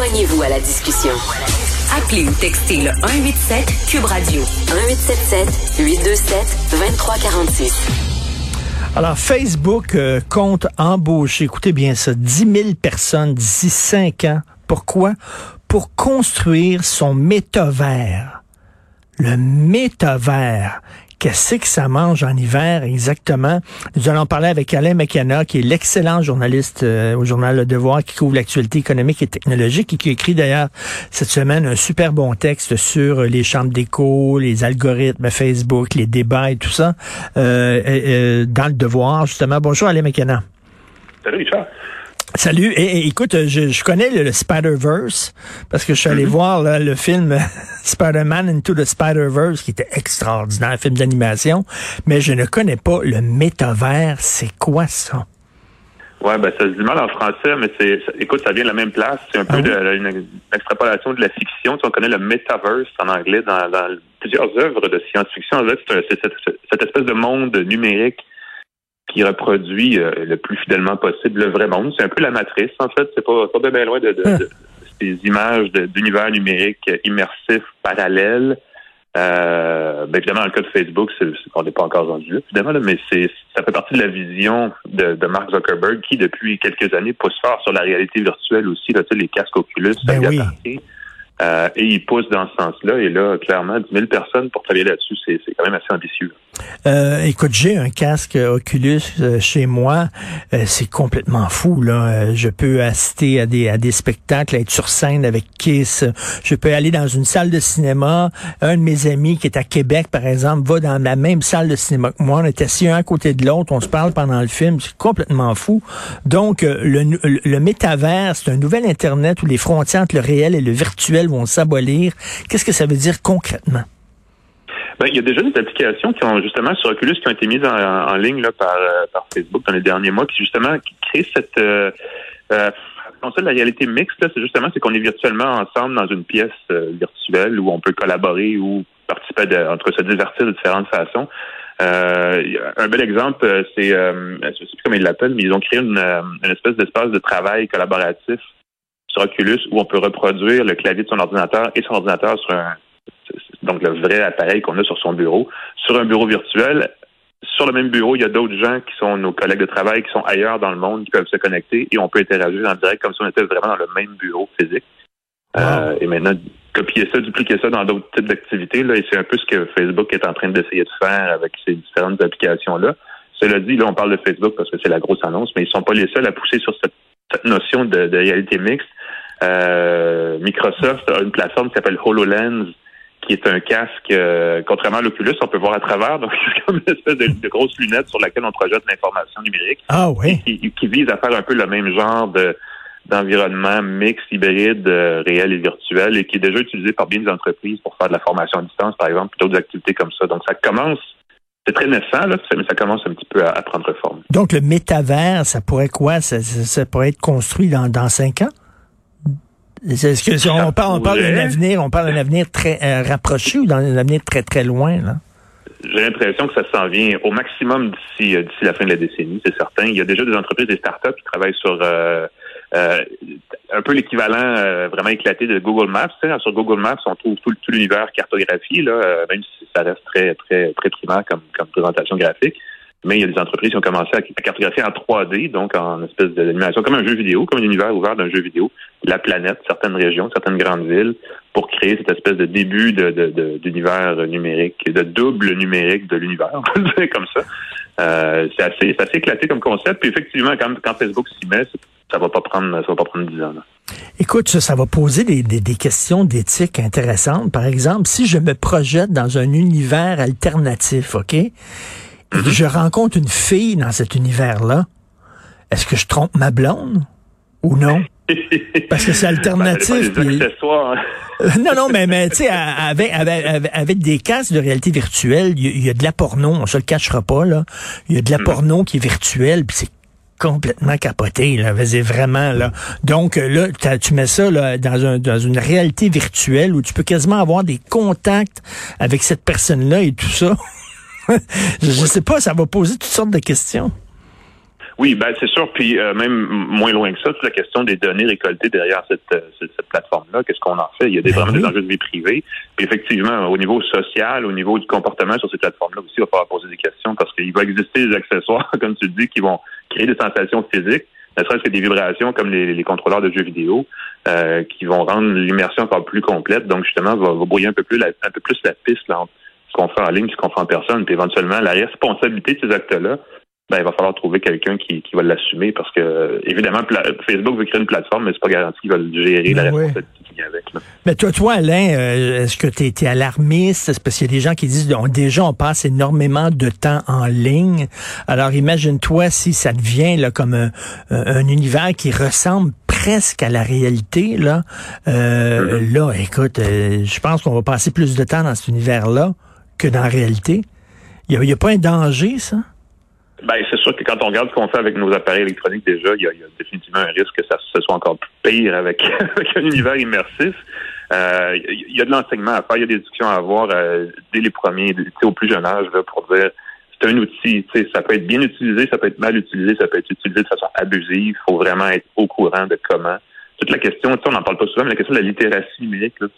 Joignez-vous à la discussion. Appelez ou textez le 187 Cube Radio 1877 827 2346. Alors, Facebook euh, compte embaucher, écoutez bien ça, 10 000 personnes d'ici 5 ans. Pourquoi? Pour construire son métavers. Le métavers. Qu'est-ce que ça mange en hiver exactement? Nous allons parler avec Alain McKenna, qui est l'excellent journaliste euh, au journal Le Devoir, qui couvre l'actualité économique et technologique et qui écrit d'ailleurs cette semaine un super bon texte sur les chambres d'écho, les algorithmes Facebook, les débats et tout ça euh, euh, dans Le Devoir, justement. Bonjour Alain McKenna. Salut Richard. Salut. Et, écoute, je, connais le, Spider-Verse parce que je suis allé mhm. voir le film Spider-Man Into the Spider-Verse qui était extraordinaire, film d'animation, mais je ne connais pas le métavers. C'est quoi ça? Ouais, ben ça se dit mal en français, mais c'est, écoute, ça vient de la même place. C'est un peu ah de, une, extrapolation de la fiction. Tu, on connaît le metaverse en anglais dans, plusieurs œuvres de science-fiction. En fait, c'est, cette, espèce de monde numérique qui reproduit euh, le plus fidèlement possible le vrai monde. C'est un peu la matrice, en fait. C'est pas, pas bien loin de, de, de, ces images d'univers numériques immersifs, parallèles. Euh, ben évidemment, dans le cas de Facebook, c'est, on n'est pas encore rendu là, évidemment, mais c'est, ça fait partie de la vision de, de, Mark Zuckerberg qui, depuis quelques années, pousse fort sur la réalité virtuelle aussi, là, tu sais, les casques Oculus, ben oui. Euh, et il pousse dans ce sens-là. Et là, clairement, 10 000 personnes pour travailler là-dessus, c'est quand même assez ambitieux. Euh, écoute, j'ai un casque Oculus euh, chez moi. Euh, c'est complètement fou. Là, je peux assister à des à des spectacles, être sur scène avec Kiss. Je peux aller dans une salle de cinéma. Un de mes amis qui est à Québec, par exemple, va dans la même salle de cinéma que moi. On est assis un à côté de l'autre. On se parle pendant le film. C'est complètement fou. Donc, le, le métavers, c'est un nouvel Internet où les frontières entre le réel et le virtuel vont s'abolir. Qu'est-ce que ça veut dire concrètement? Ben, il y a déjà des applications qui ont justement sur Oculus qui ont été mises en, ligne là, par, euh, par, Facebook dans les derniers mois, qui justement créent cette euh, euh, de la réalité mixte, c'est justement c'est qu'on est virtuellement ensemble dans une pièce euh, virtuelle où on peut collaborer ou participer de, entre se divertir de différentes façons. un bel exemple, c'est je sais plus comment ils l'appellent, mais ils ont créé une, une espèce d'espace de travail collaboratif sur Oculus où on peut reproduire le clavier de son ordinateur et son ordinateur sur un donc le vrai appareil qu'on a sur son bureau, sur un bureau virtuel. Sur le même bureau, il y a d'autres gens qui sont nos collègues de travail, qui sont ailleurs dans le monde, qui peuvent se connecter et on peut interagir en direct comme si on était vraiment dans le même bureau physique. Euh, et maintenant, copier ça, dupliquer ça dans d'autres types d'activités, là, et c'est un peu ce que Facebook est en train d'essayer de faire avec ces différentes applications-là. Cela dit, là, on parle de Facebook parce que c'est la grosse annonce, mais ils sont pas les seuls à pousser sur cette, notion de, de, réalité mixte. Euh, Microsoft a une plateforme qui s'appelle HoloLens, qui est un casque, euh, contrairement à l'Oculus, on peut voir à travers. Donc, c'est comme une espèce de, grosse lunette sur laquelle on projette l'information numérique. Ah oui. Qui, vise à faire un peu le même genre de d'environnement mix, hybride, euh, réel et virtuel, et qui est déjà utilisé par bien des entreprises pour faire de la formation à distance, par exemple, puis d'autres activités comme ça. Donc, ça commence c'est très naissant, là, mais ça commence un petit peu à, prendre forme. Donc, le métavers, ça pourrait quoi? Ça, pourrait être construit dans, dans cinq ans? Est-ce que si on parle, on parle d'un avenir, on parle d'un avenir très euh, rapproché ou d'un avenir très très loin là? J'ai l'impression que ça s'en vient au maximum d'ici euh, d'ici la fin de la décennie, c'est certain. Il y a déjà des entreprises, des startups qui travaillent sur euh, un peu l'équivalent vraiment éclaté de Google Maps. Sur Google Maps, on trouve tout, tout l'univers cartographie, là, même si ça reste très très très primaire comme, comme présentation graphique mais il y a des entreprises qui ont commencé à cartographier en 3D, donc en espèce d'animation, comme un jeu vidéo, comme un univers ouvert d'un jeu vidéo, la planète, certaines régions, certaines grandes villes, pour créer cette espèce de début d'univers numérique, de double numérique de l'univers, comme ça. Euh, c'est assez, assez éclaté comme concept. Puis effectivement, quand, quand Facebook s'y met, ça va pas prendre, ça va pas prendre dix ans. Écoute, ça, ça va poser des, des, des questions d'éthique intéressantes. Par exemple, si je me projette dans un univers alternatif, OK? Mhm. je rencontre une fille dans cet univers-là, est-ce que je trompe ma blonde ou non? Parce que c'est ben, alternatif. Hein. non, non, mais, mais tu sais, avec, avec, des casques de réalité virtuelle, il y, a de la porno, on se le cachera pas, là. Il y a de la mhm. porno qui est virtuelle, puis c'est complètement capoté, là, vas-y, vraiment, là. Donc, là, tu mets ça là, dans, un, dans une réalité virtuelle où tu peux quasiment avoir des contacts avec cette personne-là et tout ça. je ne sais pas, ça va poser toutes sortes de questions. Oui, ben c'est sûr. Puis euh, même moins loin que ça, toute la question des données récoltées derrière cette, euh, cette, plateforme-là, qu'est-ce qu'on en fait? Il y a des, ben vraiment des enjeux de vie privée. Puis effectivement, au niveau social, au niveau du comportement sur ces plateformes-là aussi, il va falloir poser des questions parce qu'il va exister des accessoires, comme tu le dis, qui vont créer des sensations physiques, ne serait-ce que des vibrations comme les, les contrôleurs de jeux vidéo, euh, qui vont rendre l'immersion encore plus complète. Donc justement, va, va brouiller un peu plus la, un peu plus la piste là, entre ce qu'on fait en ligne ce qu'on fait en personne. Puis éventuellement, la responsabilité de ces actes-là ben, il va falloir trouver quelqu'un qui, qui va l'assumer parce que, évidemment, Facebook veut créer une plateforme, mais c'est pas garanti qu'il va gérer la responsabilité qui vient avec. Mais toi, toi, Alain, euh, est-ce que tu es, alarmiste? Parce qu'il y a des gens qui disent, déjà, on passe énormément de temps en ligne. Alors, imagine-toi si ça devient là, comme un, un, univers qui ressemble presque à la réalité. Là, euh, mm-hmm. là écoute, euh, je pense qu'on va passer plus de temps dans cet univers-là que dans la réalité. Il n'y a, pas un danger, ça? Ben, c'est sûr que quand on regarde ce qu'on fait avec nos appareils électroniques déjà, il y a, définitivement un risque que ça ce soit encore pire avec, un univers immersif. Euh, il y a de l'enseignement à faire, il y a des discussions à avoir euh, dès les premiers, au plus jeune âge, pour dire c'est un outil, ça peut être bien utilisé, ça peut être mal utilisé, ça peut être utilisé de façon abusive. Il faut vraiment être au courant de comment. Toute la question, on n'en parle pas souvent, mais la question de la littératie numérique, là,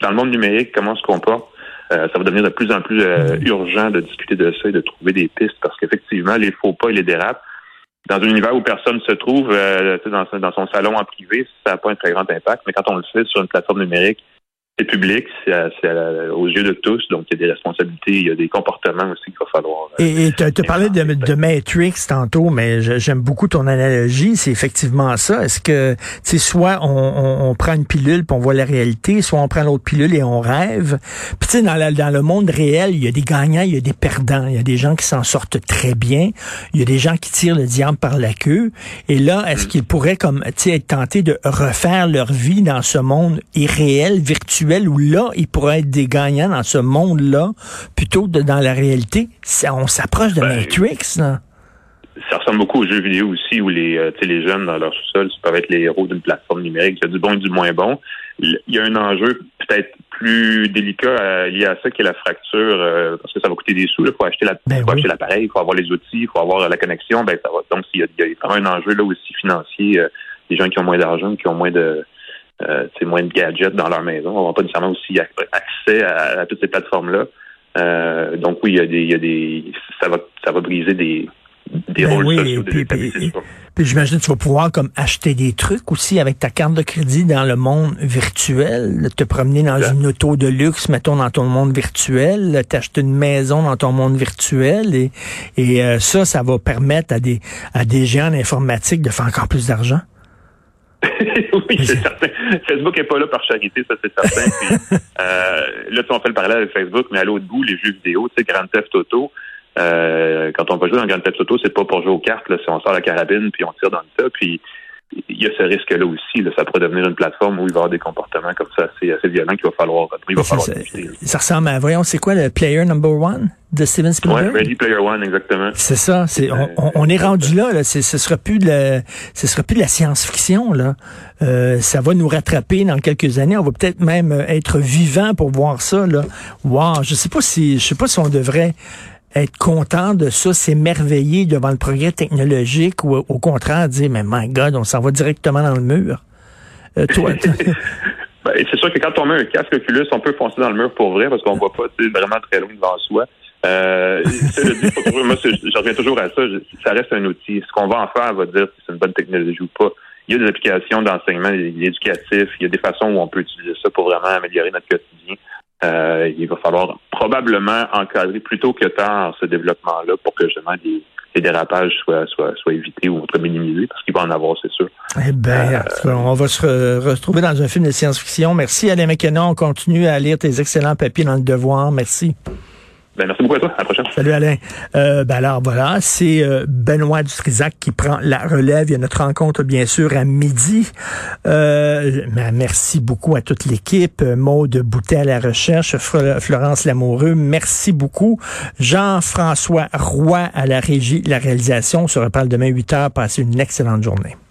dans le monde numérique, comment se comporte? Ça va devenir de plus en plus euh, urgent de discuter de ça et de trouver des pistes parce qu'effectivement, les faux pas et les dérapes, dans un univers où personne se trouve, euh, dans, dans son salon en privé, ça n'a pas un très grand impact. Mais quand on le fait sur une plateforme numérique, c'est public, c'est aux yeux de tous, donc il y a des responsabilités, il y a des comportements aussi qu'il va falloir. Euh, et tu as parlé de, de, Matrix tantôt, mais j'aime beaucoup ton analogie, c'est effectivement ça. Est-ce que, tu sais, soit on, on, on, prend une pilule puis on voit la réalité, soit on prend l'autre pilule et on rêve. Puis tu sais, dans, dans le monde réel, il y a des gagnants, il y a des perdants, il y a des gens qui s'en sortent très bien, il y a des gens qui tirent le diable par la queue. Et là, est-ce mm. qu'ils pourraient, comme, tu sais, être tentés de refaire leur vie dans ce monde irréel, virtuel? Où là, ils pourraient être des gagnants dans ce monde-là, plutôt que dans la réalité. On s'approche de ben, Matrix, là. Ça ressemble beaucoup aux jeux vidéo aussi, où les, euh, les jeunes dans leur sous-sol peuvent être les héros d'une plateforme numérique. Il y a du bon et du moins bon. Il y a un enjeu peut-être plus délicat euh, lié à ça, qui est la fracture, euh, parce que ça va coûter des sous. Il faut acheter ben l'appareil, il faut avoir les outils, il faut avoir la connexion. Ben, ça va, donc, il y, a, il y a un enjeu là aussi financier. des gens qui ont moins d'argent, qui ont moins de euh, moins de gadgets dans leur maison. On n'a pas nécessairement aussi accès à, toutes ces plateformes-là. Euh, donc oui, il y a des, il y a des ça va ça va briser des, des ben rôles sociaux puis, puis, puis j'imagine que tu vas pouvoir comme acheter des trucs aussi avec ta carte de crédit dans le monde virtuel, te promener dans une auto de luxe, mettons dans ton monde virtuel, t'acheter une maison dans ton monde virtuel et, et euh, ça, ça va permettre à des à des géants d'informatique de faire encore plus d'argent. oui, c'est certain. Facebook est pas là par charité, ça c'est certain. Puis, euh, là, tu on fait le parallèle avec Facebook, mais à l'autre bout, les jeux vidéo, tu sais, Grand Theft Auto, euh, quand on va jouer dans Grand Theft Auto, c'est pas pour jouer aux cartes, là, c'est on sort la carabine puis on tire dans le tas, puis il y a ce risque-là aussi. Là, ça pourrait devenir une plateforme où il va y avoir des comportements comme ça assez, assez violents qu'il va falloir, il va falloir ça, ressemble à, voyons, c'est quoi le player number one de Steven Spielberg? Ouais, Ready Player One, exactement. C'est ça. C'est, on, on, est rendu là. là c'est, ce sera plus de ce sera plus de la science-fiction. Là, euh, ça va nous rattraper dans quelques années. On va peut-être même être vivant pour voir ça. Là, wow. Je sais pas si, je sais pas si on devrait être content de ça, s'émerveiller devant le progrès technologique ou au contraire dire, mais my God, on s'en va directement dans le mur? Euh, toi, ben, c'est sûr que quand on met un casque Oculus, on peut foncer dans le mur pour vrai parce qu'on voit pas vraiment très loin devant soi. Euh, moi, je reviens toujours à ça. Ça reste un outil. Ce qu'on va en faire va dire si c'est une bonne technologie ou pas. Il y a des applications d'enseignement éducatif. Il y a des façons où on peut utiliser ça pour vraiment améliorer notre quotidien. Euh, il va falloir probablement encadrer plutôt que tard ce développement-là pour que justement les, dérapages soient, soient, soient évités ou minimisés, parce qu'il va en avoir, c'est sûr. Eh bien, euh, on va se retrouver dans un film de science-fiction. Merci Alain McKenna. On continue à lire tes excellents papiers dans le devoir. Merci. Ben, merci beaucoup à toi. À la prochaine. Salut Alain. Euh, ben alors voilà, c'est euh, Benoît Dutrisac qui prend la relève. Il y a notre rencontre bien sûr à midi. Euh, ben, merci beaucoup à toute l'équipe. Maude Boutet à la recherche, Florence Lamoureux, merci beaucoup. Jean-François Roy à la régie, la réalisation. On se reparle demain 8 heures. Passez une excellente journée.